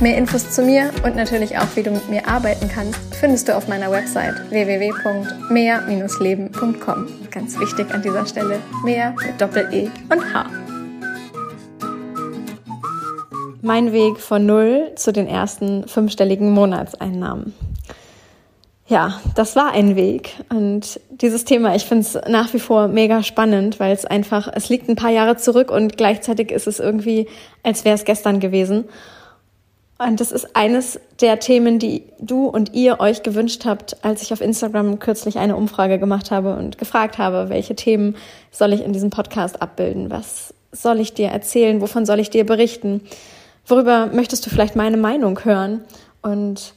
Mehr Infos zu mir und natürlich auch, wie du mit mir arbeiten kannst, findest du auf meiner Website www.mehr-leben.com. Ganz wichtig an dieser Stelle, mehr mit Doppel-E und H. Mein Weg von null zu den ersten fünfstelligen Monatseinnahmen. Ja, das war ein Weg. Und dieses Thema, ich finde es nach wie vor mega spannend, weil es einfach, es liegt ein paar Jahre zurück und gleichzeitig ist es irgendwie, als wäre es gestern gewesen. Und das ist eines der Themen, die du und ihr euch gewünscht habt, als ich auf Instagram kürzlich eine Umfrage gemacht habe und gefragt habe, welche Themen soll ich in diesem Podcast abbilden? Was soll ich dir erzählen? Wovon soll ich dir berichten? Worüber möchtest du vielleicht meine Meinung hören? Und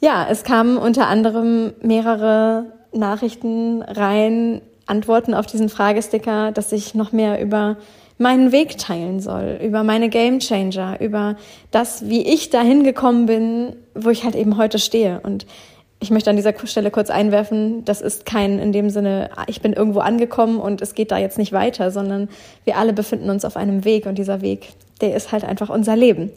ja, es kamen unter anderem mehrere Nachrichten rein, Antworten auf diesen Fragesticker, dass ich noch mehr über meinen Weg teilen soll, über meine Game Changer, über das, wie ich dahin gekommen bin, wo ich halt eben heute stehe. Und ich möchte an dieser Stelle kurz einwerfen, das ist kein in dem Sinne, ich bin irgendwo angekommen und es geht da jetzt nicht weiter, sondern wir alle befinden uns auf einem Weg und dieser Weg, der ist halt einfach unser Leben.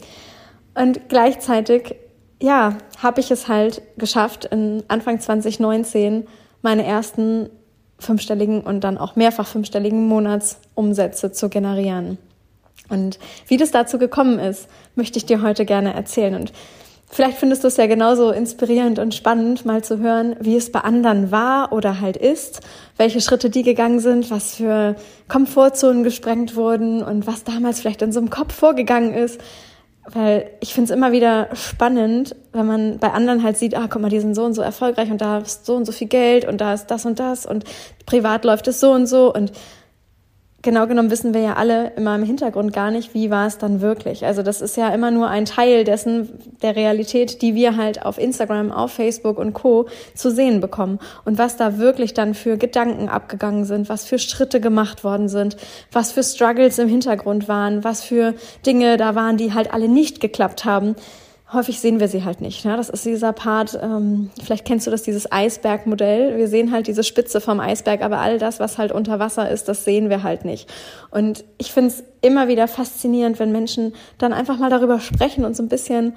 Und gleichzeitig, ja, habe ich es halt geschafft, in Anfang 2019 meine ersten fünfstelligen und dann auch mehrfach fünfstelligen Monatsumsätze zu generieren. Und wie das dazu gekommen ist, möchte ich dir heute gerne erzählen. Und vielleicht findest du es ja genauso inspirierend und spannend, mal zu hören, wie es bei anderen war oder halt ist, welche Schritte die gegangen sind, was für Komfortzonen gesprengt wurden und was damals vielleicht in so einem Kopf vorgegangen ist. Weil ich finde es immer wieder spannend, wenn man bei anderen halt sieht, ah, guck mal, die sind so und so erfolgreich und da ist so und so viel Geld und da ist das und das und privat läuft es so und so und genau genommen wissen wir ja alle immer im Hintergrund gar nicht, wie war es dann wirklich. Also das ist ja immer nur ein Teil dessen, der Realität, die wir halt auf Instagram, auf Facebook und Co. zu sehen bekommen. Und was da wirklich dann für Gedanken abgegangen sind, was für Schritte gemacht worden sind, was für Struggles im Hintergrund waren, was für Dinge da waren, die halt alle nicht geklappt haben häufig sehen wir sie halt nicht. Ne? Das ist dieser Part, ähm, vielleicht kennst du das, dieses Eisbergmodell. Wir sehen halt diese Spitze vom Eisberg, aber all das, was halt unter Wasser ist, das sehen wir halt nicht. Und ich finde es immer wieder faszinierend, wenn Menschen dann einfach mal darüber sprechen und so ein bisschen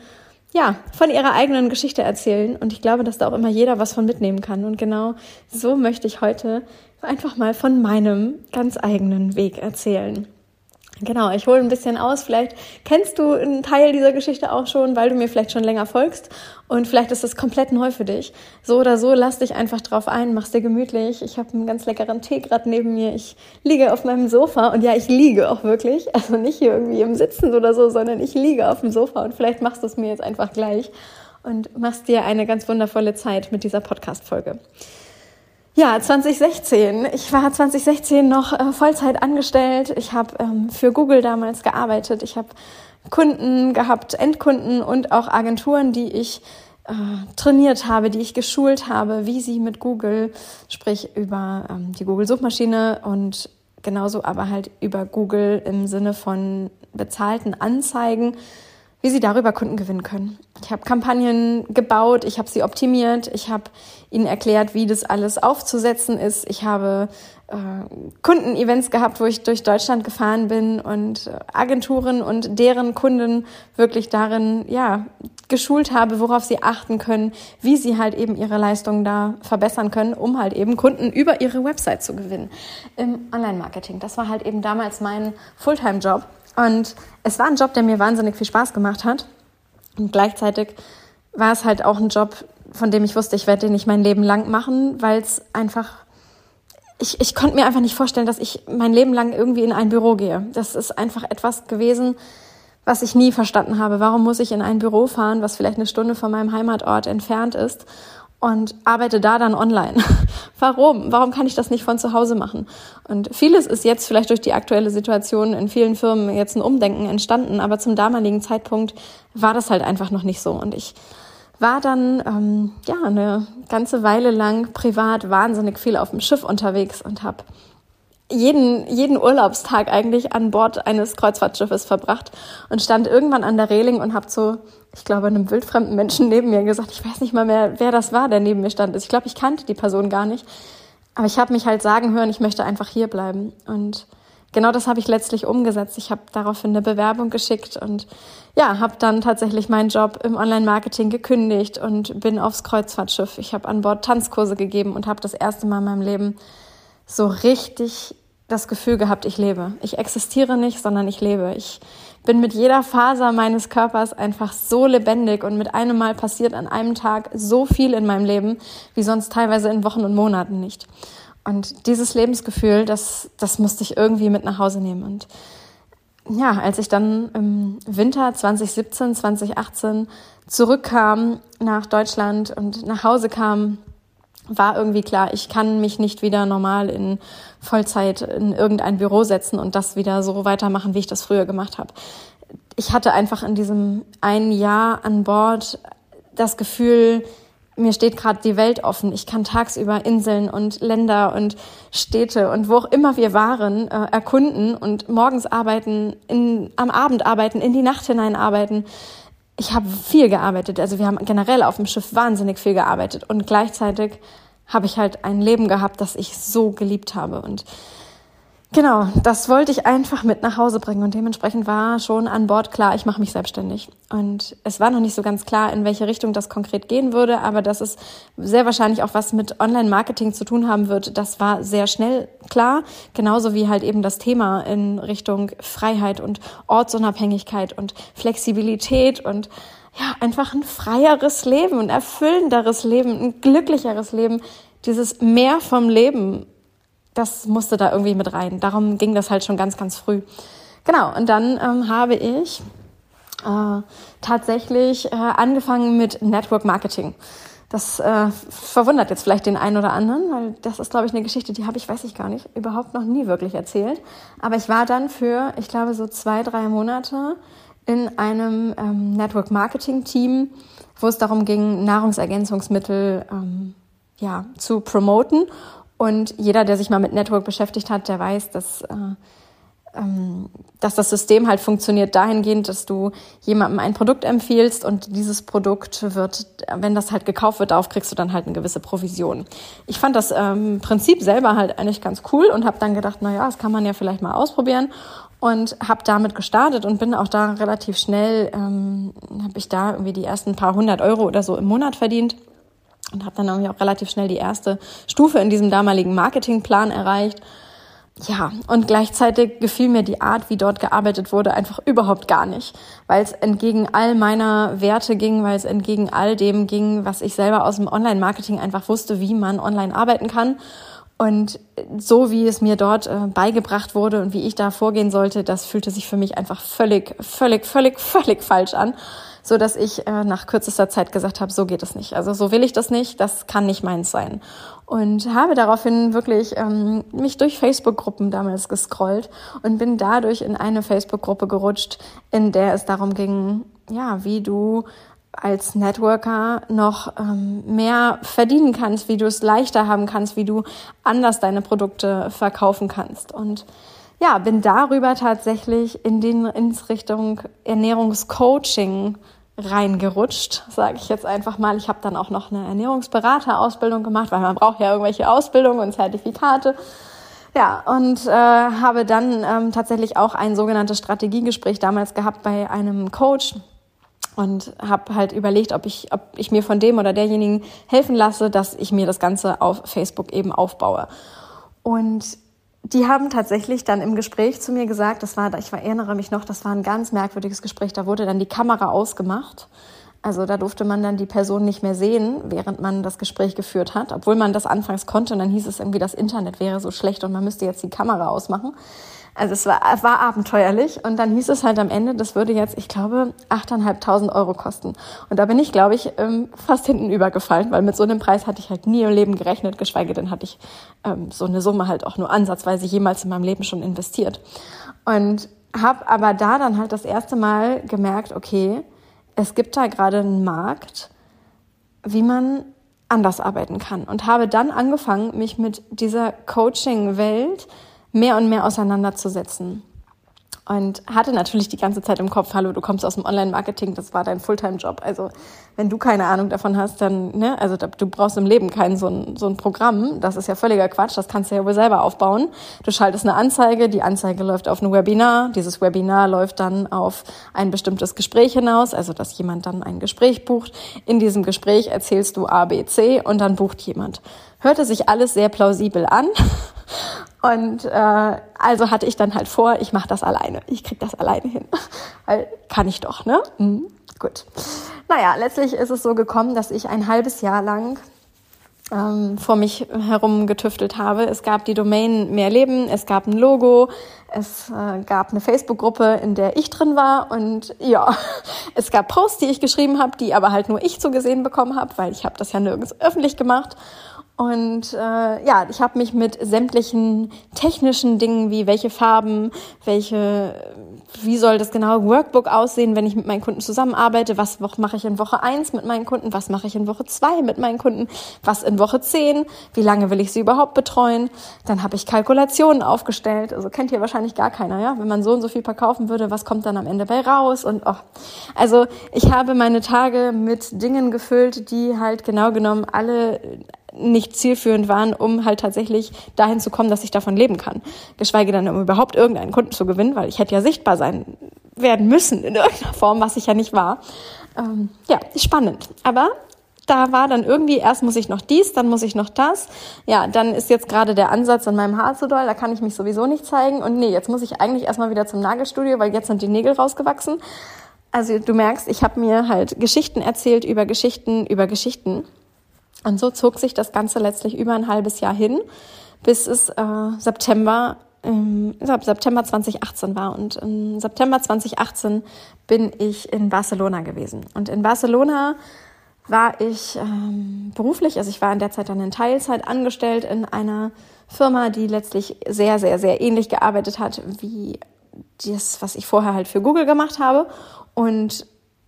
ja, von ihrer eigenen Geschichte erzählen. Und ich glaube, dass da auch immer jeder was von mitnehmen kann. Und genau so möchte ich heute einfach mal von meinem ganz eigenen Weg erzählen. Genau, ich hole ein bisschen aus. Vielleicht kennst du einen Teil dieser Geschichte auch schon, weil du mir vielleicht schon länger folgst und vielleicht ist es komplett neu für dich. So oder so, lass dich einfach drauf ein, mach's dir gemütlich. Ich habe einen ganz leckeren Tee gerade neben mir. Ich liege auf meinem Sofa und ja, ich liege auch wirklich. Also nicht hier irgendwie im Sitzen oder so, sondern ich liege auf dem Sofa und vielleicht machst du es mir jetzt einfach gleich und machst dir eine ganz wundervolle Zeit mit dieser Podcast-Folge. Ja, 2016. Ich war 2016 noch äh, Vollzeit angestellt. Ich habe ähm, für Google damals gearbeitet. Ich habe Kunden gehabt, Endkunden und auch Agenturen, die ich äh, trainiert habe, die ich geschult habe, wie sie mit Google, sprich über ähm, die Google-Suchmaschine und genauso aber halt über Google im Sinne von bezahlten Anzeigen, wie sie darüber Kunden gewinnen können. Ich habe Kampagnen gebaut, ich habe sie optimiert, ich habe ihnen erklärt, wie das alles aufzusetzen ist. Ich habe äh, Kundenevents gehabt, wo ich durch Deutschland gefahren bin und äh, Agenturen und deren Kunden wirklich darin, ja, geschult habe, worauf sie achten können, wie sie halt eben ihre Leistungen da verbessern können, um halt eben Kunden über ihre Website zu gewinnen im Online-Marketing. Das war halt eben damals mein Fulltime-Job. Und es war ein Job, der mir wahnsinnig viel Spaß gemacht hat. Und gleichzeitig war es halt auch ein Job, von dem ich wusste, ich werde den nicht mein Leben lang machen, weil es einfach, ich, ich konnte mir einfach nicht vorstellen, dass ich mein Leben lang irgendwie in ein Büro gehe. Das ist einfach etwas gewesen, was ich nie verstanden habe. Warum muss ich in ein Büro fahren, was vielleicht eine Stunde von meinem Heimatort entfernt ist und arbeite da dann online. Warum? Warum kann ich das nicht von zu Hause machen? Und vieles ist jetzt vielleicht durch die aktuelle Situation in vielen Firmen jetzt ein Umdenken entstanden, aber zum damaligen Zeitpunkt war das halt einfach noch nicht so. Und ich war dann ähm, ja eine ganze Weile lang privat wahnsinnig viel auf dem Schiff unterwegs und habe jeden, jeden Urlaubstag eigentlich an Bord eines Kreuzfahrtschiffes verbracht und stand irgendwann an der Reling und habe so, ich glaube, einem wildfremden Menschen neben mir gesagt, ich weiß nicht mal mehr, wer das war, der neben mir stand. Ich glaube, ich kannte die Person gar nicht. Aber ich habe mich halt sagen hören, ich möchte einfach hier bleiben. Und genau das habe ich letztlich umgesetzt. Ich habe daraufhin eine Bewerbung geschickt und ja, habe dann tatsächlich meinen Job im Online-Marketing gekündigt und bin aufs Kreuzfahrtschiff. Ich habe an Bord Tanzkurse gegeben und habe das erste Mal in meinem Leben so richtig das Gefühl gehabt, ich lebe. Ich existiere nicht, sondern ich lebe. Ich bin mit jeder Faser meines Körpers einfach so lebendig und mit einem Mal passiert an einem Tag so viel in meinem Leben, wie sonst teilweise in Wochen und Monaten nicht. Und dieses Lebensgefühl, das, das musste ich irgendwie mit nach Hause nehmen. Und ja, als ich dann im Winter 2017, 2018 zurückkam nach Deutschland und nach Hause kam, war irgendwie klar, ich kann mich nicht wieder normal in Vollzeit in irgendein Büro setzen und das wieder so weitermachen, wie ich das früher gemacht habe. Ich hatte einfach in diesem einen Jahr an Bord das Gefühl, mir steht gerade die Welt offen. Ich kann tagsüber Inseln und Länder und Städte und wo auch immer wir waren, äh, erkunden und morgens arbeiten, in, am Abend arbeiten, in die Nacht hinein arbeiten ich habe viel gearbeitet. Also wir haben generell auf dem Schiff wahnsinnig viel gearbeitet und gleichzeitig habe ich halt ein Leben gehabt, das ich so geliebt habe und Genau, das wollte ich einfach mit nach Hause bringen und dementsprechend war schon an Bord klar, ich mache mich selbstständig. Und es war noch nicht so ganz klar, in welche Richtung das konkret gehen würde, aber dass es sehr wahrscheinlich auch was mit Online-Marketing zu tun haben wird, das war sehr schnell klar. Genauso wie halt eben das Thema in Richtung Freiheit und Ortsunabhängigkeit und Flexibilität und ja, einfach ein freieres Leben, ein erfüllenderes Leben, ein glücklicheres Leben, dieses Mehr vom Leben das musste da irgendwie mit rein. Darum ging das halt schon ganz, ganz früh. Genau, und dann ähm, habe ich äh, tatsächlich äh, angefangen mit Network Marketing. Das äh, verwundert jetzt vielleicht den einen oder anderen, weil das ist, glaube ich, eine Geschichte, die habe ich, weiß ich gar nicht, überhaupt noch nie wirklich erzählt. Aber ich war dann für, ich glaube, so zwei, drei Monate in einem ähm, Network Marketing Team, wo es darum ging, Nahrungsergänzungsmittel ähm, ja, zu promoten und jeder, der sich mal mit Network beschäftigt hat, der weiß, dass, äh, ähm, dass das System halt funktioniert dahingehend, dass du jemandem ein Produkt empfiehlst und dieses Produkt wird, wenn das halt gekauft wird, darauf kriegst du dann halt eine gewisse Provision. Ich fand das ähm, Prinzip selber halt eigentlich ganz cool und habe dann gedacht, na ja, das kann man ja vielleicht mal ausprobieren und habe damit gestartet und bin auch da relativ schnell, ähm, habe ich da irgendwie die ersten paar hundert Euro oder so im Monat verdient und habe dann irgendwie auch relativ schnell die erste Stufe in diesem damaligen Marketingplan erreicht. Ja, und gleichzeitig gefiel mir die Art, wie dort gearbeitet wurde, einfach überhaupt gar nicht, weil es entgegen all meiner Werte ging, weil es entgegen all dem ging, was ich selber aus dem Online-Marketing einfach wusste, wie man online arbeiten kann. Und so wie es mir dort äh, beigebracht wurde und wie ich da vorgehen sollte, das fühlte sich für mich einfach völlig, völlig, völlig, völlig falsch an so dass ich äh, nach kürzester Zeit gesagt habe, so geht es nicht. Also so will ich das nicht, das kann nicht meins sein. Und habe daraufhin wirklich ähm, mich durch Facebook-Gruppen damals gescrollt und bin dadurch in eine Facebook-Gruppe gerutscht, in der es darum ging, ja, wie du als Networker noch ähm, mehr verdienen kannst, wie du es leichter haben kannst, wie du anders deine Produkte verkaufen kannst. Und ja, bin darüber tatsächlich in den ins Richtung Ernährungscoaching reingerutscht, sage ich jetzt einfach mal. Ich habe dann auch noch eine Ernährungsberaterausbildung gemacht, weil man braucht ja irgendwelche Ausbildungen und Zertifikate. Ja, und äh, habe dann ähm, tatsächlich auch ein sogenanntes Strategiegespräch damals gehabt bei einem Coach und habe halt überlegt, ob ich, ob ich mir von dem oder derjenigen helfen lasse, dass ich mir das Ganze auf Facebook eben aufbaue. Und die haben tatsächlich dann im Gespräch zu mir gesagt, das war, ich erinnere mich noch, das war ein ganz merkwürdiges Gespräch, da wurde dann die Kamera ausgemacht. Also da durfte man dann die Person nicht mehr sehen, während man das Gespräch geführt hat, obwohl man das anfangs konnte und dann hieß es irgendwie, das Internet wäre so schlecht und man müsste jetzt die Kamera ausmachen. Also es war, war abenteuerlich und dann hieß es halt am Ende, das würde jetzt, ich glaube, 8.500 Euro kosten. Und da bin ich, glaube ich, ähm, fast hinten übergefallen, weil mit so einem Preis hatte ich halt nie im Leben gerechnet, geschweige denn hatte ich ähm, so eine Summe halt auch nur ansatzweise jemals in meinem Leben schon investiert. Und habe aber da dann halt das erste Mal gemerkt, okay, es gibt da gerade einen Markt, wie man anders arbeiten kann und habe dann angefangen, mich mit dieser Coaching-Welt mehr und mehr auseinanderzusetzen und hatte natürlich die ganze Zeit im Kopf, hallo, du kommst aus dem Online-Marketing, das war dein Fulltime-Job. Also wenn du keine Ahnung davon hast, dann, ne, also du brauchst im Leben kein so ein, so ein Programm, das ist ja völliger Quatsch, das kannst du ja wohl selber aufbauen. Du schaltest eine Anzeige, die Anzeige läuft auf ein Webinar, dieses Webinar läuft dann auf ein bestimmtes Gespräch hinaus, also dass jemand dann ein Gespräch bucht. In diesem Gespräch erzählst du A, B, C und dann bucht jemand. Hörte sich alles sehr plausibel an. Und äh, also hatte ich dann halt vor, ich mache das alleine. Ich krieg das alleine hin. Weil kann ich doch, ne? Mhm. Gut. Naja, letztlich ist es so gekommen, dass ich ein halbes Jahr lang ähm, vor mich herum getüftelt habe. Es gab die Domain Mehr Leben, es gab ein Logo, es äh, gab eine Facebook-Gruppe, in der ich drin war und ja, es gab Posts, die ich geschrieben habe, die aber halt nur ich zu gesehen bekommen habe, weil ich habe das ja nirgends öffentlich gemacht. Und äh, ja, ich habe mich mit sämtlichen technischen Dingen wie welche Farben, welche, wie soll das genaue Workbook aussehen, wenn ich mit meinen Kunden zusammenarbeite, was mache ich in Woche eins mit meinen Kunden, was mache ich in Woche zwei mit meinen Kunden, was in Woche zehn, wie lange will ich sie überhaupt betreuen. Dann habe ich Kalkulationen aufgestellt, also kennt ihr wahrscheinlich gar keiner, ja, wenn man so und so viel verkaufen würde, was kommt dann am Ende bei raus? Und oh. Also ich habe meine Tage mit Dingen gefüllt, die halt genau genommen alle nicht zielführend waren, um halt tatsächlich dahin zu kommen, dass ich davon leben kann. Geschweige denn, um überhaupt irgendeinen Kunden zu gewinnen, weil ich hätte ja sichtbar sein werden müssen in irgendeiner Form, was ich ja nicht war. Ähm, ja, spannend. Aber da war dann irgendwie, erst muss ich noch dies, dann muss ich noch das. Ja, dann ist jetzt gerade der Ansatz an meinem Haar zu doll, da kann ich mich sowieso nicht zeigen. Und nee, jetzt muss ich eigentlich erstmal wieder zum Nagelstudio, weil jetzt sind die Nägel rausgewachsen. Also du merkst, ich habe mir halt Geschichten erzählt über Geschichten über Geschichten. Und so zog sich das Ganze letztlich über ein halbes Jahr hin, bis es äh, September ähm, September 2018 war. Und im September 2018 bin ich in Barcelona gewesen. Und in Barcelona war ich ähm, beruflich, also ich war in der Zeit dann in Teilzeit angestellt in einer Firma, die letztlich sehr, sehr, sehr ähnlich gearbeitet hat wie das, was ich vorher halt für Google gemacht habe. Und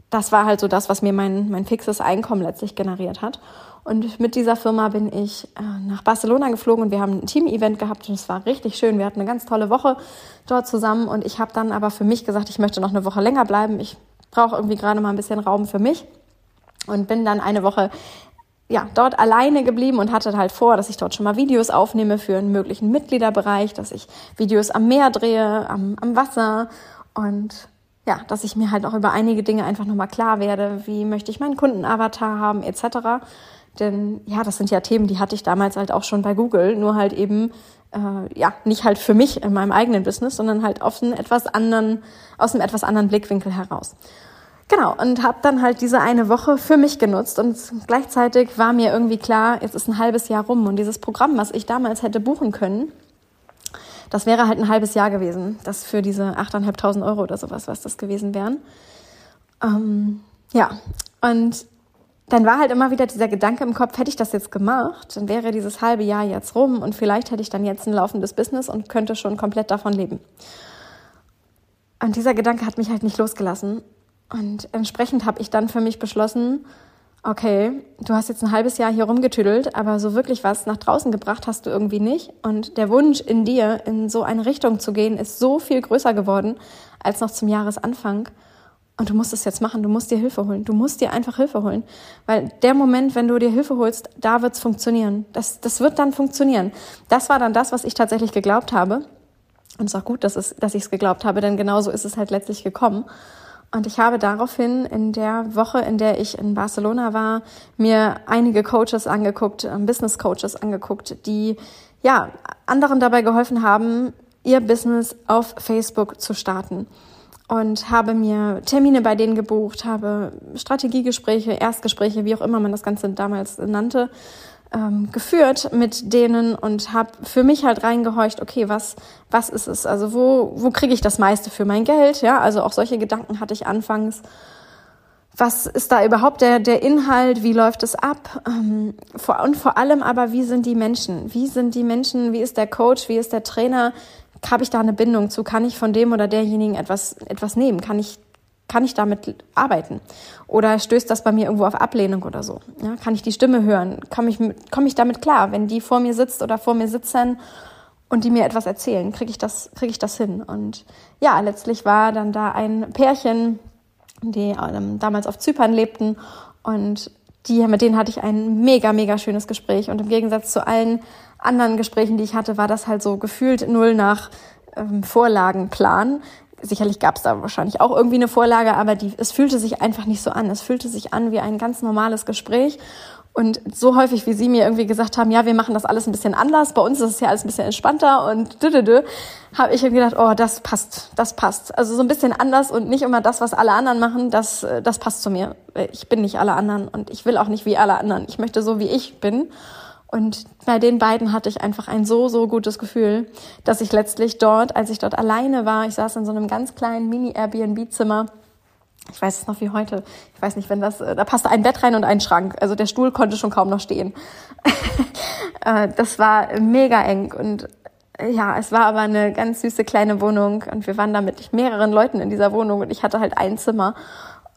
das war halt so das, was mir mein, mein fixes Einkommen letztlich generiert hat. Und mit dieser Firma bin ich äh, nach Barcelona geflogen und wir haben ein Team-Event gehabt und es war richtig schön. Wir hatten eine ganz tolle Woche dort zusammen und ich habe dann aber für mich gesagt, ich möchte noch eine Woche länger bleiben. Ich brauche irgendwie gerade mal ein bisschen Raum für mich und bin dann eine Woche ja, dort alleine geblieben und hatte halt vor, dass ich dort schon mal Videos aufnehme für einen möglichen Mitgliederbereich, dass ich Videos am Meer drehe, am, am Wasser und ja, dass ich mir halt auch über einige Dinge einfach nochmal klar werde, wie möchte ich meinen Kundenavatar haben, etc. Denn ja, das sind ja Themen, die hatte ich damals halt auch schon bei Google, nur halt eben äh, ja nicht halt für mich in meinem eigenen Business, sondern halt aus einem etwas anderen, aus einem etwas anderen Blickwinkel heraus. Genau, und habe dann halt diese eine Woche für mich genutzt und gleichzeitig war mir irgendwie klar, jetzt ist ein halbes Jahr rum und dieses Programm, was ich damals hätte buchen können, das wäre halt ein halbes Jahr gewesen, das für diese 8.500 Euro oder sowas, was das gewesen wären. Ähm, ja, und dann war halt immer wieder dieser Gedanke im Kopf, hätte ich das jetzt gemacht, dann wäre dieses halbe Jahr jetzt rum und vielleicht hätte ich dann jetzt ein laufendes Business und könnte schon komplett davon leben. Und dieser Gedanke hat mich halt nicht losgelassen. Und entsprechend habe ich dann für mich beschlossen, okay, du hast jetzt ein halbes Jahr hier rumgetüdelt, aber so wirklich was nach draußen gebracht hast du irgendwie nicht. Und der Wunsch in dir, in so eine Richtung zu gehen, ist so viel größer geworden als noch zum Jahresanfang. Und du musst es jetzt machen, du musst dir Hilfe holen. Du musst dir einfach Hilfe holen. Weil der Moment, wenn du dir Hilfe holst, da wird's funktionieren. Das, das wird dann funktionieren. Das war dann das, was ich tatsächlich geglaubt habe. Und es ist auch gut, dass, es, dass ich es geglaubt habe, denn genauso ist es halt letztlich gekommen. Und ich habe daraufhin in der Woche, in der ich in Barcelona war, mir einige Coaches angeguckt, ähm, Business Coaches angeguckt, die ja anderen dabei geholfen haben, ihr Business auf Facebook zu starten. Und habe mir Termine bei denen gebucht, habe Strategiegespräche, Erstgespräche, wie auch immer man das Ganze damals nannte, ähm, geführt mit denen und habe für mich halt reingehorcht, okay, was was ist es? Also wo wo kriege ich das meiste für mein Geld? Ja, also auch solche Gedanken hatte ich anfangs. Was ist da überhaupt der der Inhalt? Wie läuft es ab? Ähm, vor, und vor allem aber, wie sind die Menschen? Wie sind die Menschen? Wie ist der Coach? Wie ist der Trainer? habe ich da eine Bindung zu? Kann ich von dem oder derjenigen etwas, etwas nehmen? Kann ich kann ich damit arbeiten? Oder stößt das bei mir irgendwo auf Ablehnung oder so? Ja, kann ich die Stimme hören? Komme ich, komm ich damit klar, wenn die vor mir sitzt oder vor mir sitzen und die mir etwas erzählen? Kriege ich, das, krieg ich das hin? Und ja, letztlich war dann da ein Pärchen, die ähm, damals auf Zypern lebten und die, mit denen hatte ich ein mega, mega schönes Gespräch. Und im Gegensatz zu allen anderen Gesprächen, die ich hatte, war das halt so gefühlt null nach ähm, Vorlagenplan. Sicherlich gab es da wahrscheinlich auch irgendwie eine Vorlage, aber die, es fühlte sich einfach nicht so an. Es fühlte sich an wie ein ganz normales Gespräch. Und so häufig, wie Sie mir irgendwie gesagt haben, ja, wir machen das alles ein bisschen anders, bei uns ist es ja alles ein bisschen entspannter und dü, habe ich irgendwie gedacht, oh, das passt, das passt. Also so ein bisschen anders und nicht immer das, was alle anderen machen, das, das passt zu mir. Ich bin nicht alle anderen und ich will auch nicht wie alle anderen. Ich möchte so, wie ich bin. Und bei den beiden hatte ich einfach ein so, so gutes Gefühl, dass ich letztlich dort, als ich dort alleine war, ich saß in so einem ganz kleinen Mini-Airbnb-Zimmer, ich weiß es noch wie heute. Ich weiß nicht, wenn das, da passte ein Bett rein und ein Schrank. Also der Stuhl konnte schon kaum noch stehen. Äh, das war mega eng und ja, es war aber eine ganz süße kleine Wohnung und wir waren da mit mehreren Leuten in dieser Wohnung und ich hatte halt ein Zimmer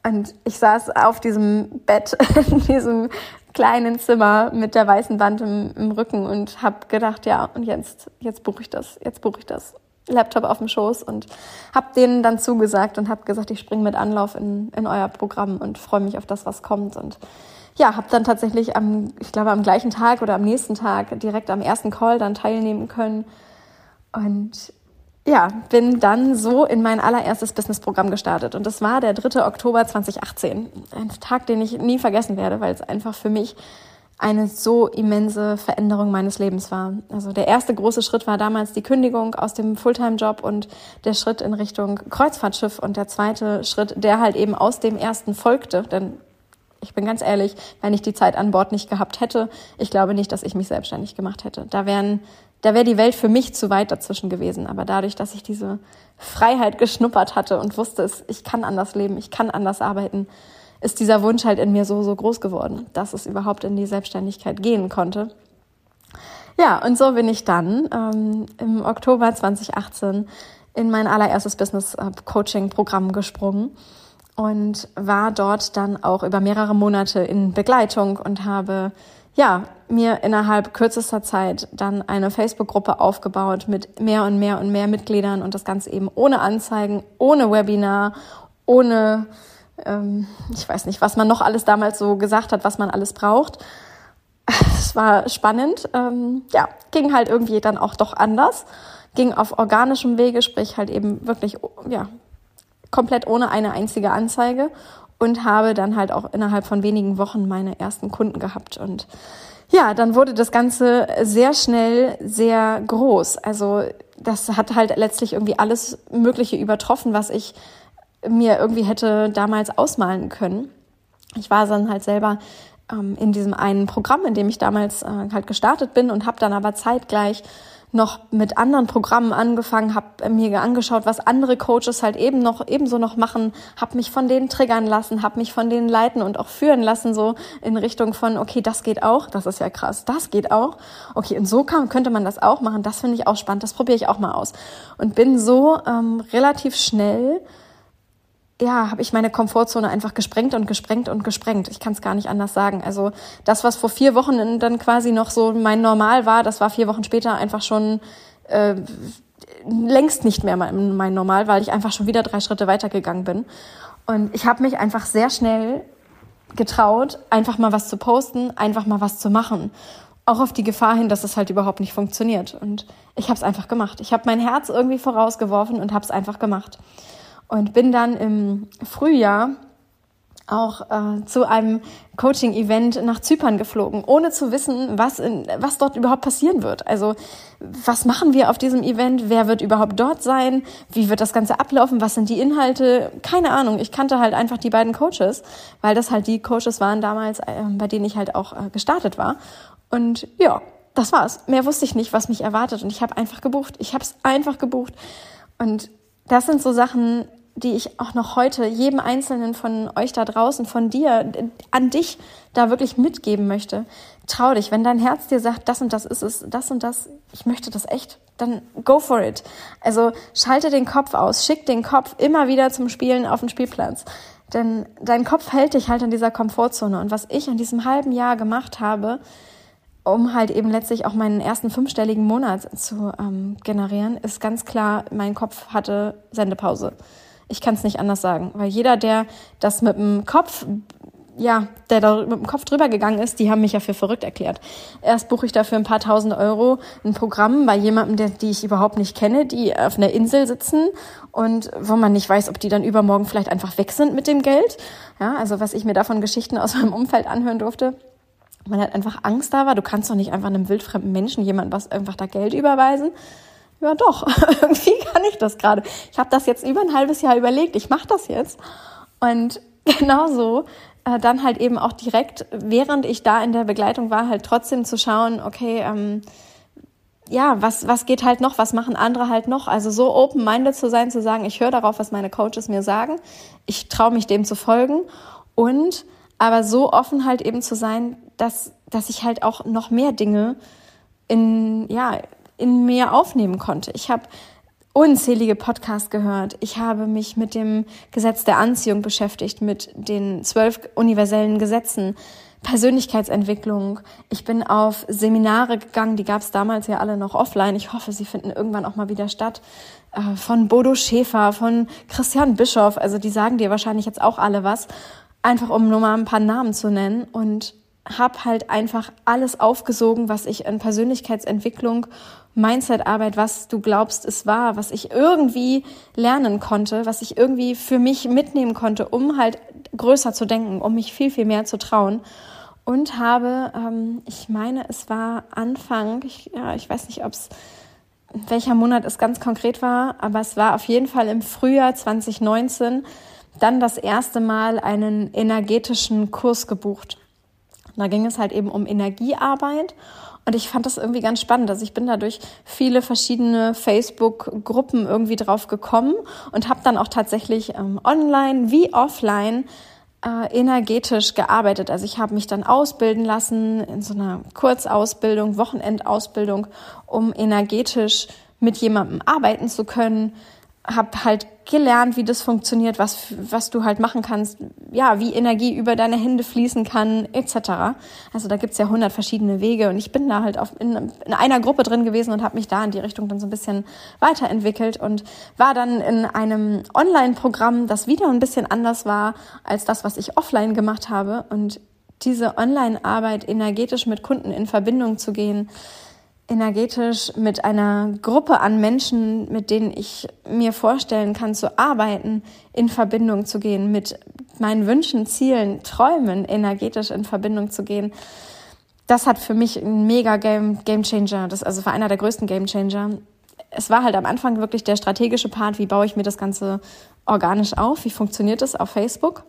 und ich saß auf diesem Bett in diesem kleinen Zimmer mit der weißen Wand im, im Rücken und habe gedacht, ja, und jetzt, jetzt buche ich das, jetzt buche ich das. Laptop auf dem Schoß und habe denen dann zugesagt und habe gesagt, ich springe mit Anlauf in, in euer Programm und freue mich auf das, was kommt. Und ja, habe dann tatsächlich am, ich glaube, am gleichen Tag oder am nächsten Tag direkt am ersten Call dann teilnehmen können. Und ja, bin dann so in mein allererstes Businessprogramm gestartet. Und das war der 3. Oktober 2018. Ein Tag, den ich nie vergessen werde, weil es einfach für mich eine so immense Veränderung meines Lebens war. Also der erste große Schritt war damals die Kündigung aus dem Fulltime-Job und der Schritt in Richtung Kreuzfahrtschiff und der zweite Schritt, der halt eben aus dem ersten folgte, denn ich bin ganz ehrlich, wenn ich die Zeit an Bord nicht gehabt hätte, ich glaube nicht, dass ich mich selbstständig gemacht hätte. Da wären da wäre die Welt für mich zu weit dazwischen gewesen. Aber dadurch, dass ich diese Freiheit geschnuppert hatte und wusste, ich kann anders leben, ich kann anders arbeiten, ist dieser Wunsch halt in mir so, so groß geworden, dass es überhaupt in die Selbstständigkeit gehen konnte. Ja, und so bin ich dann ähm, im Oktober 2018 in mein allererstes Business-Coaching-Programm gesprungen und war dort dann auch über mehrere Monate in Begleitung und habe ja, mir innerhalb kürzester Zeit dann eine Facebook-Gruppe aufgebaut mit mehr und mehr und mehr Mitgliedern und das Ganze eben ohne Anzeigen, ohne Webinar, ohne, ähm, ich weiß nicht, was man noch alles damals so gesagt hat, was man alles braucht. Es war spannend. Ähm, ja, ging halt irgendwie dann auch doch anders. Ging auf organischem Wege, sprich halt eben wirklich, ja, komplett ohne eine einzige Anzeige und habe dann halt auch innerhalb von wenigen Wochen meine ersten Kunden gehabt und ja, dann wurde das Ganze sehr schnell sehr groß. Also das hat halt letztlich irgendwie alles Mögliche übertroffen, was ich mir irgendwie hätte damals ausmalen können. Ich war dann halt selber ähm, in diesem einen Programm, in dem ich damals äh, halt gestartet bin und habe dann aber zeitgleich noch mit anderen Programmen angefangen, habe mir angeschaut, was andere Coaches halt eben noch ebenso noch machen, habe mich von denen triggern lassen, habe mich von denen leiten und auch führen lassen so in Richtung von okay, das geht auch, das ist ja krass, das geht auch. Okay, und so kann, könnte man das auch machen, das finde ich auch spannend, das probiere ich auch mal aus und bin so ähm, relativ schnell ja, habe ich meine Komfortzone einfach gesprengt und gesprengt und gesprengt. Ich kann es gar nicht anders sagen. Also das, was vor vier Wochen dann quasi noch so mein Normal war, das war vier Wochen später einfach schon äh, längst nicht mehr mein, Normal, weil ich einfach schon wieder drei Schritte weitergegangen bin. Und ich habe mich einfach sehr schnell getraut, einfach mal was zu posten, einfach mal was zu machen. Auch auf die Gefahr hin, dass es halt überhaupt nicht funktioniert. Und ich habe es einfach gemacht. Ich habe mein Herz irgendwie vorausgeworfen und habe es einfach gemacht und bin dann im Frühjahr auch äh, zu einem Coaching-Event nach Zypern geflogen, ohne zu wissen, was, in, was dort überhaupt passieren wird. Also was machen wir auf diesem Event? Wer wird überhaupt dort sein? Wie wird das Ganze ablaufen? Was sind die Inhalte? Keine Ahnung. Ich kannte halt einfach die beiden Coaches, weil das halt die Coaches waren damals, äh, bei denen ich halt auch äh, gestartet war. Und ja, das war's. Mehr wusste ich nicht, was mich erwartet. Und ich habe einfach gebucht. Ich habe es einfach gebucht. Und das sind so Sachen, die ich auch noch heute jedem Einzelnen von euch da draußen, von dir, an dich da wirklich mitgeben möchte. Trau dich, wenn dein Herz dir sagt, das und das ist es, das und das, ich möchte das echt, dann go for it. Also schalte den Kopf aus, schick den Kopf immer wieder zum Spielen auf den Spielplatz. Denn dein Kopf hält dich halt in dieser Komfortzone. Und was ich in diesem halben Jahr gemacht habe, um halt eben letztlich auch meinen ersten fünfstelligen Monat zu ähm, generieren, ist ganz klar, mein Kopf hatte Sendepause. Ich kann es nicht anders sagen, weil jeder, der das mit dem Kopf ja, der da mit dem Kopf drüber gegangen ist, die haben mich ja für verrückt erklärt. Erst buche ich dafür ein paar tausend Euro ein Programm bei jemandem, der, die ich überhaupt nicht kenne, die auf einer Insel sitzen und wo man nicht weiß, ob die dann übermorgen vielleicht einfach weg sind mit dem Geld. Ja, also was ich mir davon Geschichten aus meinem Umfeld anhören durfte. Man hat einfach Angst da war. Du kannst doch nicht einfach einem wildfremden Menschen jemand was einfach da Geld überweisen. Ja, doch. Irgendwie kann ich das gerade. Ich habe das jetzt über ein halbes Jahr überlegt. Ich mache das jetzt. Und genauso äh, dann halt eben auch direkt, während ich da in der Begleitung war, halt trotzdem zu schauen, okay, ähm, ja, was, was geht halt noch, was machen andere halt noch? Also so open-minded zu sein, zu sagen, ich höre darauf, was meine Coaches mir sagen, ich traue mich dem zu folgen und aber so offen halt eben zu sein, dass, dass ich halt auch noch mehr Dinge in, ja, in mir aufnehmen konnte. Ich habe unzählige Podcasts gehört. Ich habe mich mit dem Gesetz der Anziehung beschäftigt, mit den zwölf universellen Gesetzen, Persönlichkeitsentwicklung. Ich bin auf Seminare gegangen, die gab es damals ja alle noch offline. Ich hoffe, sie finden irgendwann auch mal wieder statt. Äh, von Bodo Schäfer, von Christian Bischoff. Also die sagen dir wahrscheinlich jetzt auch alle was. Einfach um nur mal ein paar Namen zu nennen. Und habe halt einfach alles aufgesogen, was ich in Persönlichkeitsentwicklung Mindset-Arbeit, was du glaubst, es war, was ich irgendwie lernen konnte, was ich irgendwie für mich mitnehmen konnte, um halt größer zu denken, um mich viel, viel mehr zu trauen. Und habe, ähm, ich meine, es war Anfang, ich, ja, ich weiß nicht, ob es welcher Monat es ganz konkret war, aber es war auf jeden Fall im Frühjahr 2019 dann das erste Mal einen energetischen Kurs gebucht. Da ging es halt eben um Energiearbeit und ich fand das irgendwie ganz spannend. Also ich bin da durch viele verschiedene Facebook-Gruppen irgendwie drauf gekommen und habe dann auch tatsächlich ähm, online wie offline äh, energetisch gearbeitet. Also ich habe mich dann ausbilden lassen in so einer Kurzausbildung, Wochenendausbildung, um energetisch mit jemandem arbeiten zu können habe halt gelernt, wie das funktioniert, was, was du halt machen kannst, ja, wie Energie über deine Hände fließen kann, etc. Also da gibt's ja hundert verschiedene Wege und ich bin da halt auf, in, in einer Gruppe drin gewesen und habe mich da in die Richtung dann so ein bisschen weiterentwickelt und war dann in einem Online-Programm, das wieder ein bisschen anders war als das, was ich offline gemacht habe und diese Online-Arbeit energetisch mit Kunden in Verbindung zu gehen, energetisch mit einer Gruppe an Menschen, mit denen ich mir vorstellen kann zu arbeiten, in Verbindung zu gehen, mit meinen Wünschen, Zielen, Träumen energetisch in Verbindung zu gehen. Das hat für mich ein mega Game, Game Changer, das also war einer der größten Game Changer. Es war halt am Anfang wirklich der strategische Part, wie baue ich mir das Ganze organisch auf, wie funktioniert es auf Facebook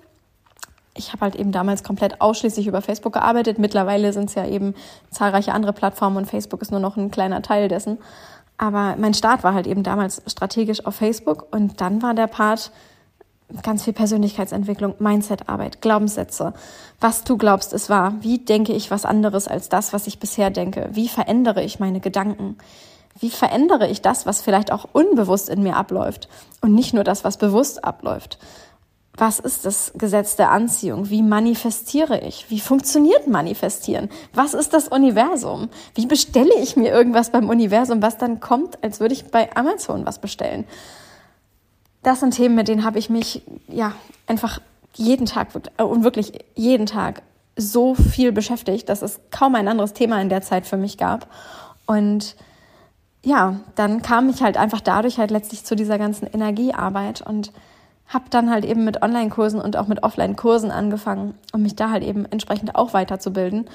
ich habe halt eben damals komplett ausschließlich über Facebook gearbeitet. Mittlerweile sind es ja eben zahlreiche andere Plattformen und Facebook ist nur noch ein kleiner Teil dessen. Aber mein Start war halt eben damals strategisch auf Facebook und dann war der Part ganz viel Persönlichkeitsentwicklung, Mindsetarbeit, Glaubenssätze. Was du glaubst, ist wahr. Wie denke ich was anderes als das, was ich bisher denke? Wie verändere ich meine Gedanken? Wie verändere ich das, was vielleicht auch unbewusst in mir abläuft und nicht nur das, was bewusst abläuft? Was ist das Gesetz der Anziehung? Wie manifestiere ich? Wie funktioniert Manifestieren? Was ist das Universum? Wie bestelle ich mir irgendwas beim Universum, was dann kommt, als würde ich bei Amazon was bestellen? Das sind Themen, mit denen habe ich mich ja einfach jeden Tag äh, und wirklich jeden Tag so viel beschäftigt, dass es kaum ein anderes Thema in der Zeit für mich gab. Und ja, dann kam ich halt einfach dadurch halt letztlich zu dieser ganzen Energiearbeit und habe dann halt eben mit Online-Kursen und auch mit Offline-Kursen angefangen, um mich da halt eben entsprechend auch weiterzubilden.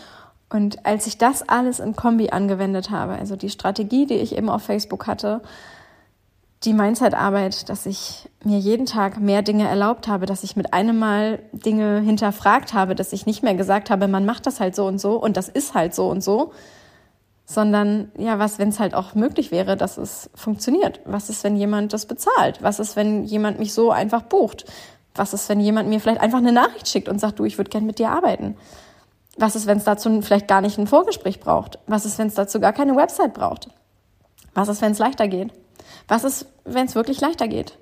Und als ich das alles in Kombi angewendet habe, also die Strategie, die ich eben auf Facebook hatte, die Mindset-Arbeit, dass ich mir jeden Tag mehr Dinge erlaubt habe, dass ich mit einem Mal Dinge hinterfragt habe, dass ich nicht mehr gesagt habe, man macht das halt so und so und das ist halt so und so, sondern ja, was, wenn es halt auch möglich wäre, dass es funktioniert? Was ist, wenn jemand das bezahlt? Was ist, wenn jemand mich so einfach bucht? Was ist, wenn jemand mir vielleicht einfach eine Nachricht schickt und sagt, du, ich würde gern mit dir arbeiten? Was ist, wenn es dazu vielleicht gar nicht ein Vorgespräch braucht? Was ist, wenn es dazu gar keine Website braucht? Was ist, wenn es leichter geht? Was ist, wenn es wirklich leichter geht?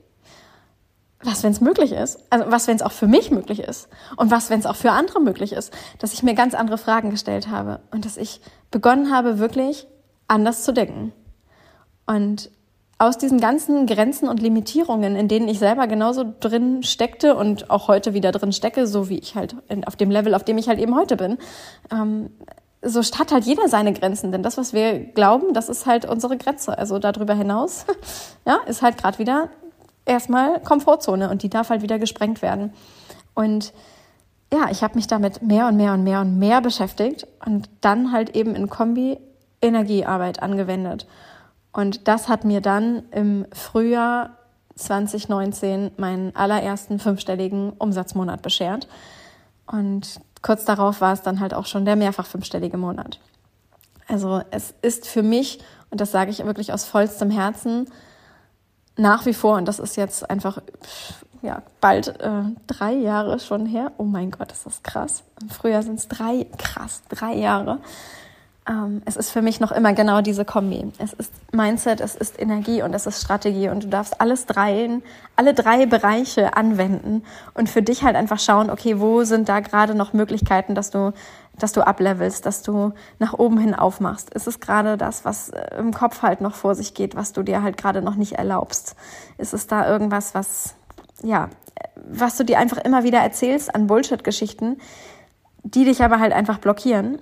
Was, wenn es möglich ist? Also was, wenn es auch für mich möglich ist? Und was, wenn es auch für andere möglich ist? Dass ich mir ganz andere Fragen gestellt habe und dass ich begonnen habe, wirklich anders zu denken. Und aus diesen ganzen Grenzen und Limitierungen, in denen ich selber genauso drin steckte und auch heute wieder drin stecke, so wie ich halt auf dem Level, auf dem ich halt eben heute bin, ähm, so hat halt jeder seine Grenzen, denn das, was wir glauben, das ist halt unsere Grenze. Also darüber hinaus, ja, ist halt gerade wieder erstmal Komfortzone und die darf halt wieder gesprengt werden. Und ja, ich habe mich damit mehr und mehr und mehr und mehr beschäftigt und dann halt eben in Kombi Energiearbeit angewendet. Und das hat mir dann im Frühjahr 2019 meinen allerersten fünfstelligen Umsatzmonat beschert. Und kurz darauf war es dann halt auch schon der mehrfach fünfstellige Monat. Also es ist für mich, und das sage ich wirklich aus vollstem Herzen, nach wie vor, und das ist jetzt einfach ja, bald äh, drei Jahre schon her. Oh mein Gott, ist das krass. Im Frühjahr sind es drei, krass, drei Jahre ähm, es ist für mich noch immer genau diese Kombi. Es ist Mindset, es ist Energie und es ist Strategie und du darfst alles drei, alle drei Bereiche anwenden und für dich halt einfach schauen, okay, wo sind da gerade noch Möglichkeiten, dass du, dass du ablevelst, dass du nach oben hin aufmachst. Ist es gerade das, was äh, im Kopf halt noch vor sich geht, was du dir halt gerade noch nicht erlaubst? Ist es da irgendwas, was, ja, was du dir einfach immer wieder erzählst an Bullshit-Geschichten, die dich aber halt einfach blockieren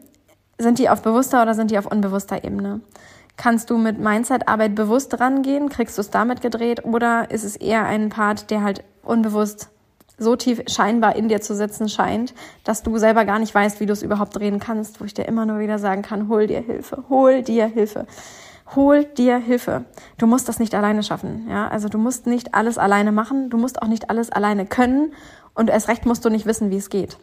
sind die auf bewusster oder sind die auf unbewusster Ebene? Kannst du mit Mindset-Arbeit bewusst rangehen? Kriegst du es damit gedreht? Oder ist es eher ein Part, der halt unbewusst so tief scheinbar in dir zu sitzen scheint, dass du selber gar nicht weißt, wie du es überhaupt drehen kannst, wo ich dir immer nur wieder sagen kann, hol dir Hilfe, hol dir Hilfe. Hol dir Hilfe. Du musst das nicht alleine schaffen, ja? Also du musst nicht alles alleine machen, du musst auch nicht alles alleine können und erst recht musst du nicht wissen, wie es geht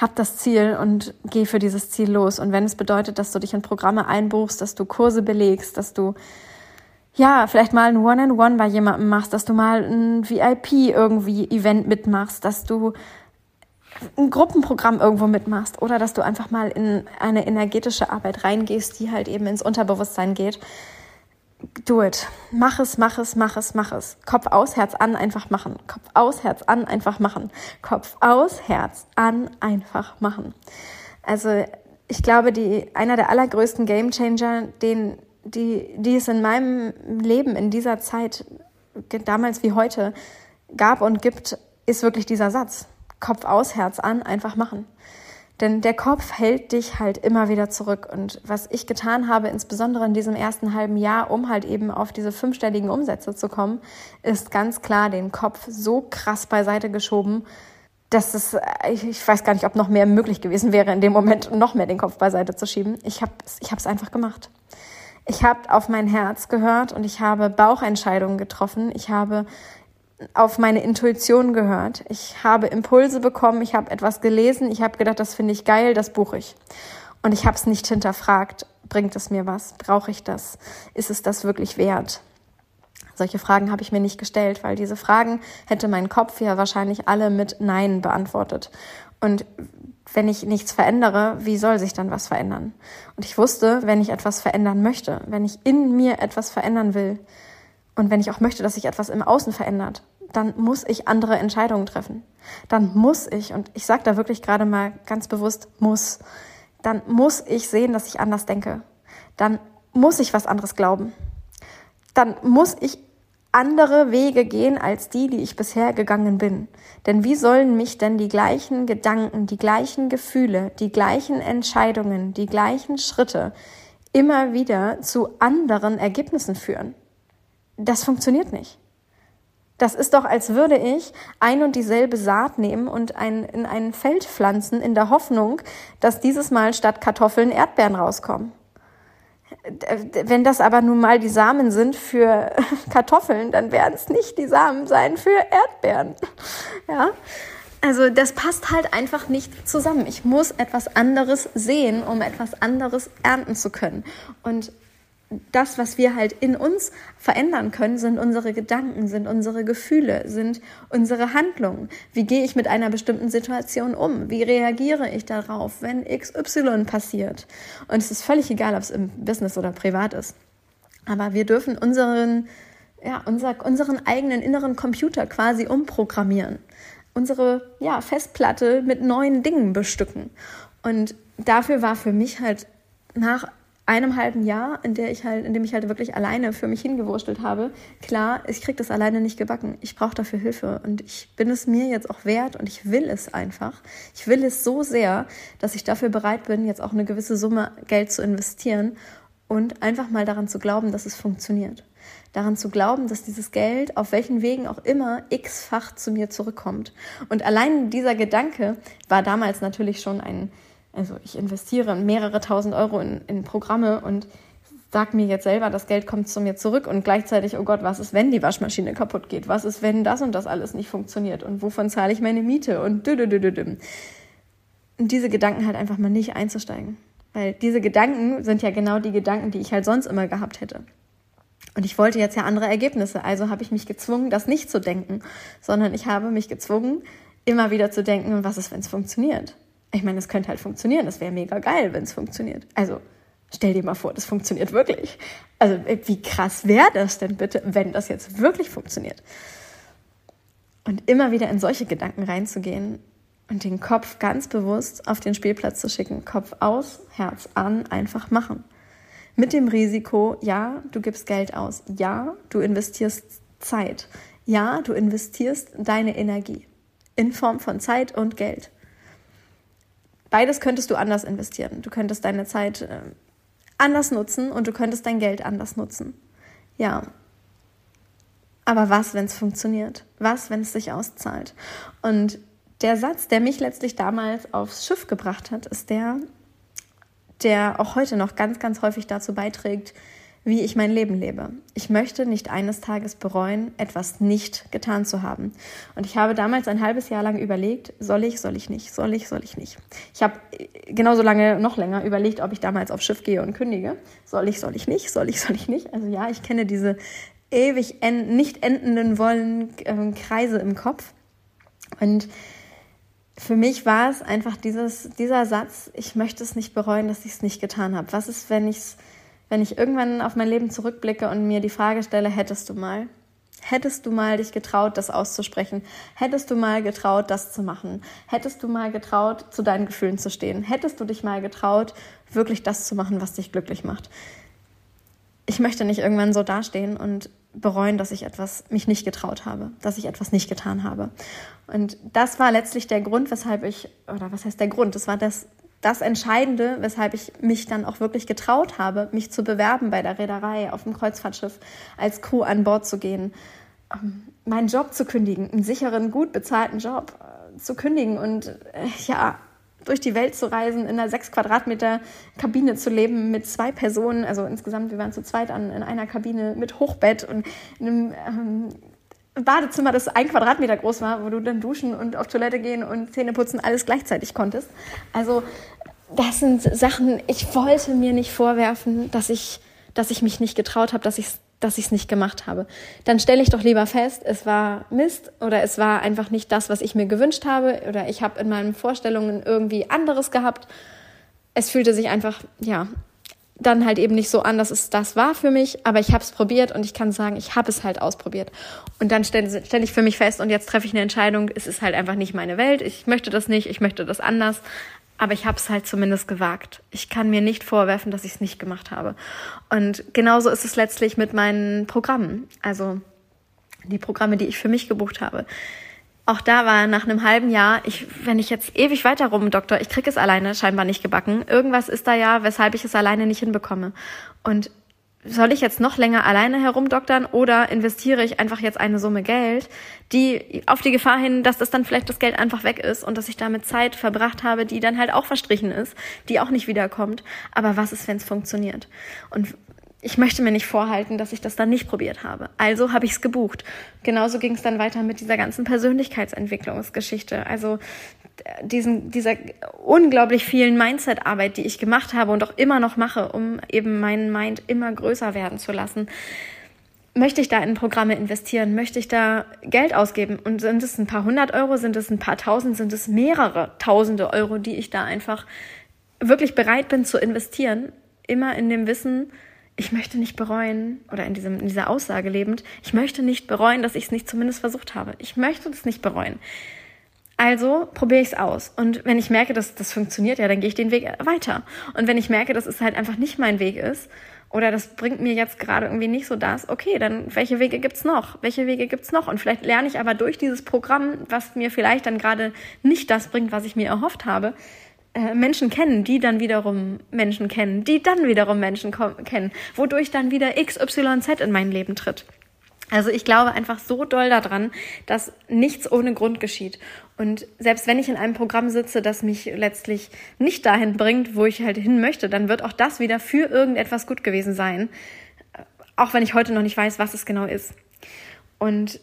hab das Ziel und geh für dieses Ziel los. Und wenn es bedeutet, dass du dich in Programme einbuchst, dass du Kurse belegst, dass du ja, vielleicht mal ein One-on-One bei jemandem machst, dass du mal ein VIP irgendwie Event mitmachst, dass du ein Gruppenprogramm irgendwo mitmachst oder dass du einfach mal in eine energetische Arbeit reingehst, die halt eben ins Unterbewusstsein geht do it. Mach es, mach es, mach es, mach es. Kopf aus, Herz an, einfach machen. Kopf aus, Herz an, einfach machen. Kopf aus, Herz an, einfach machen. Also ich glaube, die, einer der allergrößten Gamechanger, den, die, die es in meinem Leben in dieser Zeit, damals wie heute, gab und gibt, ist wirklich dieser Satz. Kopf aus, Herz an, einfach machen. Denn der Kopf hält dich halt immer wieder zurück. Und was ich getan habe, insbesondere in diesem ersten halben Jahr, um halt eben auf diese fünfstelligen Umsätze zu kommen, ist ganz klar den Kopf so krass beiseite geschoben, dass es, ich weiß gar nicht, ob noch mehr möglich gewesen wäre, in dem Moment noch mehr den Kopf beiseite zu schieben. Ich habe es ich einfach gemacht. Ich habe auf mein Herz gehört und ich habe Bauchentscheidungen getroffen. Ich habe auf meine Intuition gehört. Ich habe Impulse bekommen, ich habe etwas gelesen, ich habe gedacht, das finde ich geil, das buche ich. Und ich habe es nicht hinterfragt, bringt es mir was? Brauche ich das? Ist es das wirklich wert? Solche Fragen habe ich mir nicht gestellt, weil diese Fragen hätte mein Kopf ja wahrscheinlich alle mit Nein beantwortet. Und wenn ich nichts verändere, wie soll sich dann was verändern? Und ich wusste, wenn ich etwas verändern möchte, wenn ich in mir etwas verändern will, und wenn ich auch möchte, dass sich etwas im Außen verändert, dann muss ich andere Entscheidungen treffen. Dann muss ich, und ich sage da wirklich gerade mal ganz bewusst, muss, dann muss ich sehen, dass ich anders denke. Dann muss ich was anderes glauben. Dann muss ich andere Wege gehen als die, die ich bisher gegangen bin. Denn wie sollen mich denn die gleichen Gedanken, die gleichen Gefühle, die gleichen Entscheidungen, die gleichen Schritte immer wieder zu anderen Ergebnissen führen? das funktioniert nicht. Das ist doch, als würde ich ein und dieselbe Saat nehmen und ein, in ein Feld pflanzen in der Hoffnung, dass dieses Mal statt Kartoffeln Erdbeeren rauskommen. Wenn das aber nun mal die Samen sind für Kartoffeln, dann werden es nicht die Samen sein für Erdbeeren. Ja. also das passt halt einfach nicht zusammen. Ich muss etwas anderes sehen, um etwas anderes ernten zu können. Und das, was wir halt in uns verändern können, sind unsere Gedanken, sind unsere Gefühle, sind unsere Handlungen. Wie gehe ich mit einer bestimmten Situation um? Wie reagiere ich darauf, wenn XY passiert? Und es ist völlig egal, ob es im Business oder privat ist. Aber wir dürfen unseren, ja, unser, unseren eigenen inneren Computer quasi umprogrammieren. Unsere ja, Festplatte mit neuen Dingen bestücken. Und dafür war für mich halt nach einem halben Jahr, in, der ich halt, in dem ich halt wirklich alleine für mich hingewurstelt habe, klar, ich kriege das alleine nicht gebacken. Ich brauche dafür Hilfe und ich bin es mir jetzt auch wert und ich will es einfach. Ich will es so sehr, dass ich dafür bereit bin, jetzt auch eine gewisse Summe Geld zu investieren und einfach mal daran zu glauben, dass es funktioniert. Daran zu glauben, dass dieses Geld auf welchen Wegen auch immer x-fach zu mir zurückkommt. Und allein dieser Gedanke war damals natürlich schon ein also ich investiere mehrere tausend Euro in, in Programme und sag mir jetzt selber, das Geld kommt zu mir zurück und gleichzeitig, oh Gott, was ist, wenn die Waschmaschine kaputt geht? Was ist, wenn das und das alles nicht funktioniert? Und wovon zahle ich meine Miete? Und dü Und diese Gedanken halt einfach mal nicht einzusteigen. Weil diese Gedanken sind ja genau die Gedanken, die ich halt sonst immer gehabt hätte. Und ich wollte jetzt ja andere Ergebnisse, also habe ich mich gezwungen, das nicht zu denken, sondern ich habe mich gezwungen, immer wieder zu denken, was ist, wenn es funktioniert? Ich meine, es könnte halt funktionieren. Das wäre mega geil, wenn es funktioniert. Also stell dir mal vor, das funktioniert wirklich. Also wie krass wäre das denn bitte, wenn das jetzt wirklich funktioniert? Und immer wieder in solche Gedanken reinzugehen und den Kopf ganz bewusst auf den Spielplatz zu schicken. Kopf aus, Herz an, einfach machen. Mit dem Risiko, ja, du gibst Geld aus. Ja, du investierst Zeit. Ja, du investierst deine Energie in Form von Zeit und Geld. Beides könntest du anders investieren. Du könntest deine Zeit äh, anders nutzen und du könntest dein Geld anders nutzen. Ja. Aber was, wenn es funktioniert? Was, wenn es sich auszahlt? Und der Satz, der mich letztlich damals aufs Schiff gebracht hat, ist der, der auch heute noch ganz, ganz häufig dazu beiträgt, wie ich mein Leben lebe. Ich möchte nicht eines Tages bereuen, etwas nicht getan zu haben. Und ich habe damals ein halbes Jahr lang überlegt, soll ich, soll ich nicht, soll ich, soll ich nicht. Ich habe genauso lange, noch länger überlegt, ob ich damals aufs Schiff gehe und kündige. Soll ich, soll ich nicht, soll ich, soll ich nicht. Also ja, ich kenne diese ewig end, nicht endenden wollen äh, Kreise im Kopf. Und für mich war es einfach dieses, dieser Satz, ich möchte es nicht bereuen, dass ich es nicht getan habe. Was ist, wenn ich es wenn ich irgendwann auf mein Leben zurückblicke und mir die Frage stelle, hättest du mal? Hättest du mal dich getraut, das auszusprechen? Hättest du mal getraut, das zu machen? Hättest du mal getraut, zu deinen Gefühlen zu stehen? Hättest du dich mal getraut, wirklich das zu machen, was dich glücklich macht? Ich möchte nicht irgendwann so dastehen und bereuen, dass ich etwas mich nicht getraut habe, dass ich etwas nicht getan habe. Und das war letztlich der Grund, weshalb ich, oder was heißt der Grund? Das war das, das Entscheidende, weshalb ich mich dann auch wirklich getraut habe, mich zu bewerben bei der Reederei auf dem Kreuzfahrtschiff als Crew an Bord zu gehen, ähm, meinen Job zu kündigen, einen sicheren, gut bezahlten Job äh, zu kündigen und äh, ja, durch die Welt zu reisen, in einer sechs Quadratmeter Kabine zu leben mit zwei Personen, also insgesamt, wir waren zu zweit an, in einer Kabine mit Hochbett und einem ähm, Badezimmer, das ein Quadratmeter groß war, wo du dann duschen und auf Toilette gehen und Zähne putzen alles gleichzeitig konntest. Also das sind Sachen, ich wollte mir nicht vorwerfen, dass ich, dass ich mich nicht getraut habe, dass ich dass ich es nicht gemacht habe. Dann stelle ich doch lieber fest, es war Mist oder es war einfach nicht das, was ich mir gewünscht habe oder ich habe in meinen Vorstellungen irgendwie anderes gehabt. Es fühlte sich einfach, ja, dann halt eben nicht so an, dass es das war für mich, aber ich habe es probiert und ich kann sagen, ich habe es halt ausprobiert. Und dann stelle stell ich für mich fest und jetzt treffe ich eine Entscheidung, es ist halt einfach nicht meine Welt, ich möchte das nicht, ich möchte das anders, aber ich habe es halt zumindest gewagt. Ich kann mir nicht vorwerfen, dass ich es nicht gemacht habe. Und genauso ist es letztlich mit meinen Programmen, also die Programme, die ich für mich gebucht habe auch da war nach einem halben Jahr, ich, wenn ich jetzt ewig weiter rum, Doktor, ich krieg es alleine scheinbar nicht gebacken. Irgendwas ist da ja, weshalb ich es alleine nicht hinbekomme. Und soll ich jetzt noch länger alleine herumdoktern oder investiere ich einfach jetzt eine Summe Geld, die auf die Gefahr hin, dass das dann vielleicht das Geld einfach weg ist und dass ich damit Zeit verbracht habe, die dann halt auch verstrichen ist, die auch nicht wiederkommt. Aber was ist, wenn es funktioniert? Und ich möchte mir nicht vorhalten, dass ich das dann nicht probiert habe. Also habe ich es gebucht. Genauso ging es dann weiter mit dieser ganzen Persönlichkeitsentwicklungsgeschichte. Also diesen, dieser unglaublich vielen Mindset-Arbeit, die ich gemacht habe und auch immer noch mache, um eben meinen Mind immer größer werden zu lassen. Möchte ich da in Programme investieren? Möchte ich da Geld ausgeben? Und sind es ein paar hundert Euro? Sind es ein paar tausend? Sind es mehrere tausende Euro, die ich da einfach wirklich bereit bin zu investieren? Immer in dem Wissen, ich möchte nicht bereuen, oder in, diesem, in dieser Aussage lebend, ich möchte nicht bereuen, dass ich es nicht zumindest versucht habe. Ich möchte das nicht bereuen. Also probiere ich es aus. Und wenn ich merke, dass das funktioniert, ja, dann gehe ich den Weg weiter. Und wenn ich merke, dass es halt einfach nicht mein Weg ist, oder das bringt mir jetzt gerade irgendwie nicht so das, okay, dann welche Wege gibt's noch? Welche Wege gibt's noch? Und vielleicht lerne ich aber durch dieses Programm, was mir vielleicht dann gerade nicht das bringt, was ich mir erhofft habe, äh, Menschen kennen, die dann wiederum Menschen kennen, die dann wiederum Menschen kennen, wodurch dann wieder XYZ in mein Leben tritt. Also ich glaube einfach so doll daran, dass nichts ohne Grund geschieht. Und selbst wenn ich in einem Programm sitze, das mich letztlich nicht dahin bringt, wo ich halt hin möchte, dann wird auch das wieder für irgendetwas gut gewesen sein. Auch wenn ich heute noch nicht weiß, was es genau ist. Und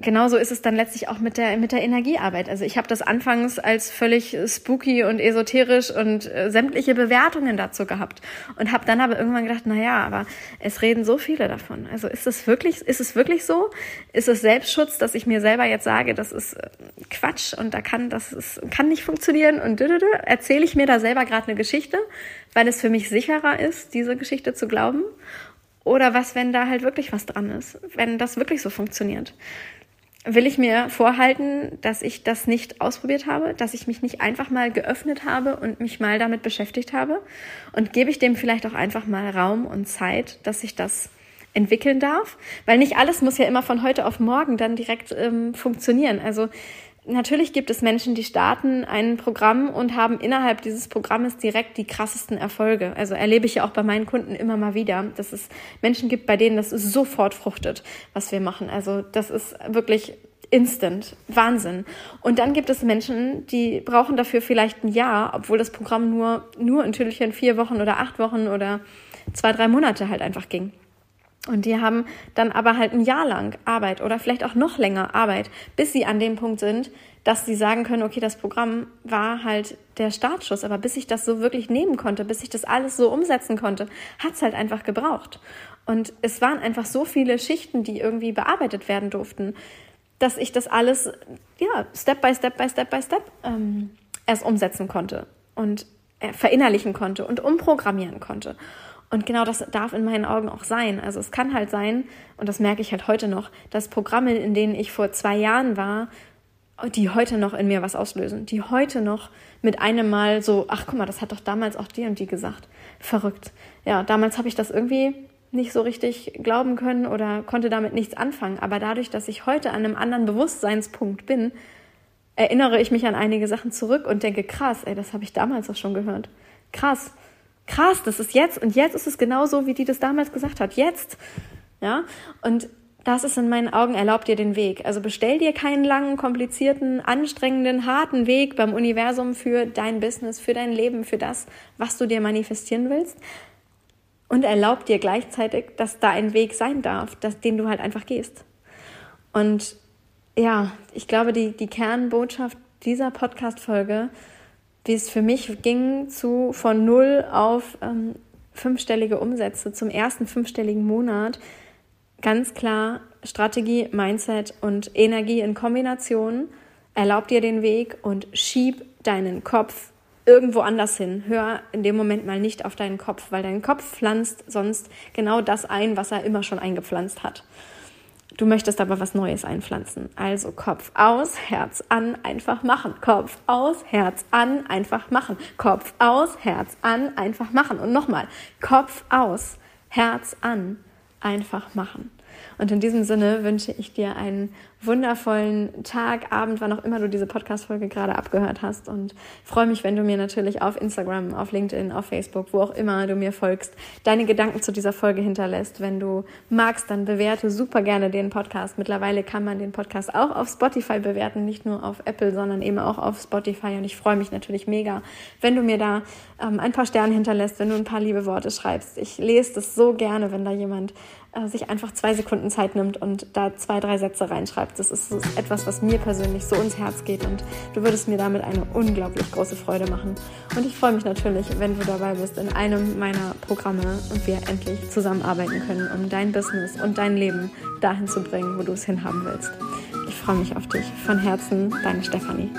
genauso ist es dann letztlich auch mit der, mit der Energiearbeit. Also ich habe das anfangs als völlig spooky und esoterisch und äh, sämtliche Bewertungen dazu gehabt und habe dann aber irgendwann gedacht, na ja, aber es reden so viele davon. Also ist es wirklich, ist es wirklich so? Ist es Selbstschutz, dass ich mir selber jetzt sage, das ist äh, Quatsch und da kann, das ist, kann nicht funktionieren und erzähle ich mir da selber gerade eine Geschichte, weil es für mich sicherer ist, diese Geschichte zu glauben? Oder was, wenn da halt wirklich was dran ist, wenn das wirklich so funktioniert? Will ich mir vorhalten, dass ich das nicht ausprobiert habe, dass ich mich nicht einfach mal geöffnet habe und mich mal damit beschäftigt habe? Und gebe ich dem vielleicht auch einfach mal Raum und Zeit, dass ich das entwickeln darf? Weil nicht alles muss ja immer von heute auf morgen dann direkt ähm, funktionieren. Also natürlich gibt es Menschen, die starten ein Programm und haben innerhalb dieses Programmes direkt die krassesten Erfolge. Also erlebe ich ja auch bei meinen Kunden immer mal wieder, dass es Menschen gibt, bei denen das sofort fruchtet, was wir machen. Also das ist wirklich instant, Wahnsinn. Und dann gibt es Menschen, die brauchen dafür vielleicht ein Jahr, obwohl das Programm nur, nur in Tüdelchen vier Wochen oder acht Wochen oder zwei, drei Monate halt einfach ging. Und die haben dann aber halt ein Jahr lang Arbeit oder vielleicht auch noch länger Arbeit, bis sie an dem Punkt sind, dass sie sagen können, okay, das Programm war halt der Startschuss, aber bis ich das so wirklich nehmen konnte, bis ich das alles so umsetzen konnte, hat es halt einfach gebraucht. Und es waren einfach so viele Schichten, die irgendwie bearbeitet werden durften, dass ich das alles, ja, Step by Step by Step by Step ähm, erst umsetzen konnte und äh, verinnerlichen konnte und umprogrammieren konnte. Und genau das darf in meinen Augen auch sein. Also es kann halt sein, und das merke ich halt heute noch, dass Programme, in denen ich vor zwei Jahren war, die heute noch in mir was auslösen, die heute noch mit einem Mal so, ach guck mal, das hat doch damals auch die und die gesagt. Verrückt. Ja, damals habe ich das irgendwie nicht so richtig glauben können oder konnte damit nichts anfangen. Aber dadurch, dass ich heute an einem anderen Bewusstseinspunkt bin, erinnere ich mich an einige Sachen zurück und denke, krass, ey, das habe ich damals auch schon gehört. Krass krass, das ist jetzt und jetzt ist es genauso, wie die das damals gesagt hat. Jetzt. Ja. Und das ist in meinen Augen, erlaubt dir den Weg. Also bestell dir keinen langen, komplizierten, anstrengenden, harten Weg beim Universum für dein Business, für dein Leben, für das, was du dir manifestieren willst. Und erlaub dir gleichzeitig, dass da ein Weg sein darf, dass, den du halt einfach gehst. Und ja, ich glaube, die, die Kernbotschaft dieser Podcast-Folge wie es für mich ging, zu von null auf ähm, fünfstellige Umsätze zum ersten fünfstelligen Monat. Ganz klar Strategie, Mindset und Energie in Kombination. Erlaub dir den Weg und schieb deinen Kopf irgendwo anders hin. Hör in dem Moment mal nicht auf deinen Kopf, weil dein Kopf pflanzt sonst genau das ein, was er immer schon eingepflanzt hat. Du möchtest aber was Neues einpflanzen. Also Kopf aus, Herz an, einfach machen. Kopf aus, Herz an, einfach machen. Kopf aus, Herz an, einfach machen. Und nochmal, Kopf aus, Herz an, einfach machen. Und in diesem Sinne wünsche ich dir einen wundervollen Tag, Abend, wann auch immer du diese Podcast-Folge gerade abgehört hast. Und freue mich, wenn du mir natürlich auf Instagram, auf LinkedIn, auf Facebook, wo auch immer du mir folgst, deine Gedanken zu dieser Folge hinterlässt. Wenn du magst, dann bewerte super gerne den Podcast. Mittlerweile kann man den Podcast auch auf Spotify bewerten, nicht nur auf Apple, sondern eben auch auf Spotify. Und ich freue mich natürlich mega, wenn du mir da ähm, ein paar Sterne hinterlässt, wenn du ein paar liebe Worte schreibst. Ich lese das so gerne, wenn da jemand sich einfach zwei Sekunden Zeit nimmt und da zwei, drei Sätze reinschreibt. Das ist, etwas, was mir persönlich so ins Herz geht und du würdest mir damit eine unglaublich große Freude machen. Und ich freue mich natürlich, wenn du dabei bist in einem meiner Programme und wir endlich zusammenarbeiten können, um dein Business und dein Leben dahin zu bringen, wo du es hinhaben willst. Ich freue mich auf dich. Von Herzen, deine Stefanie.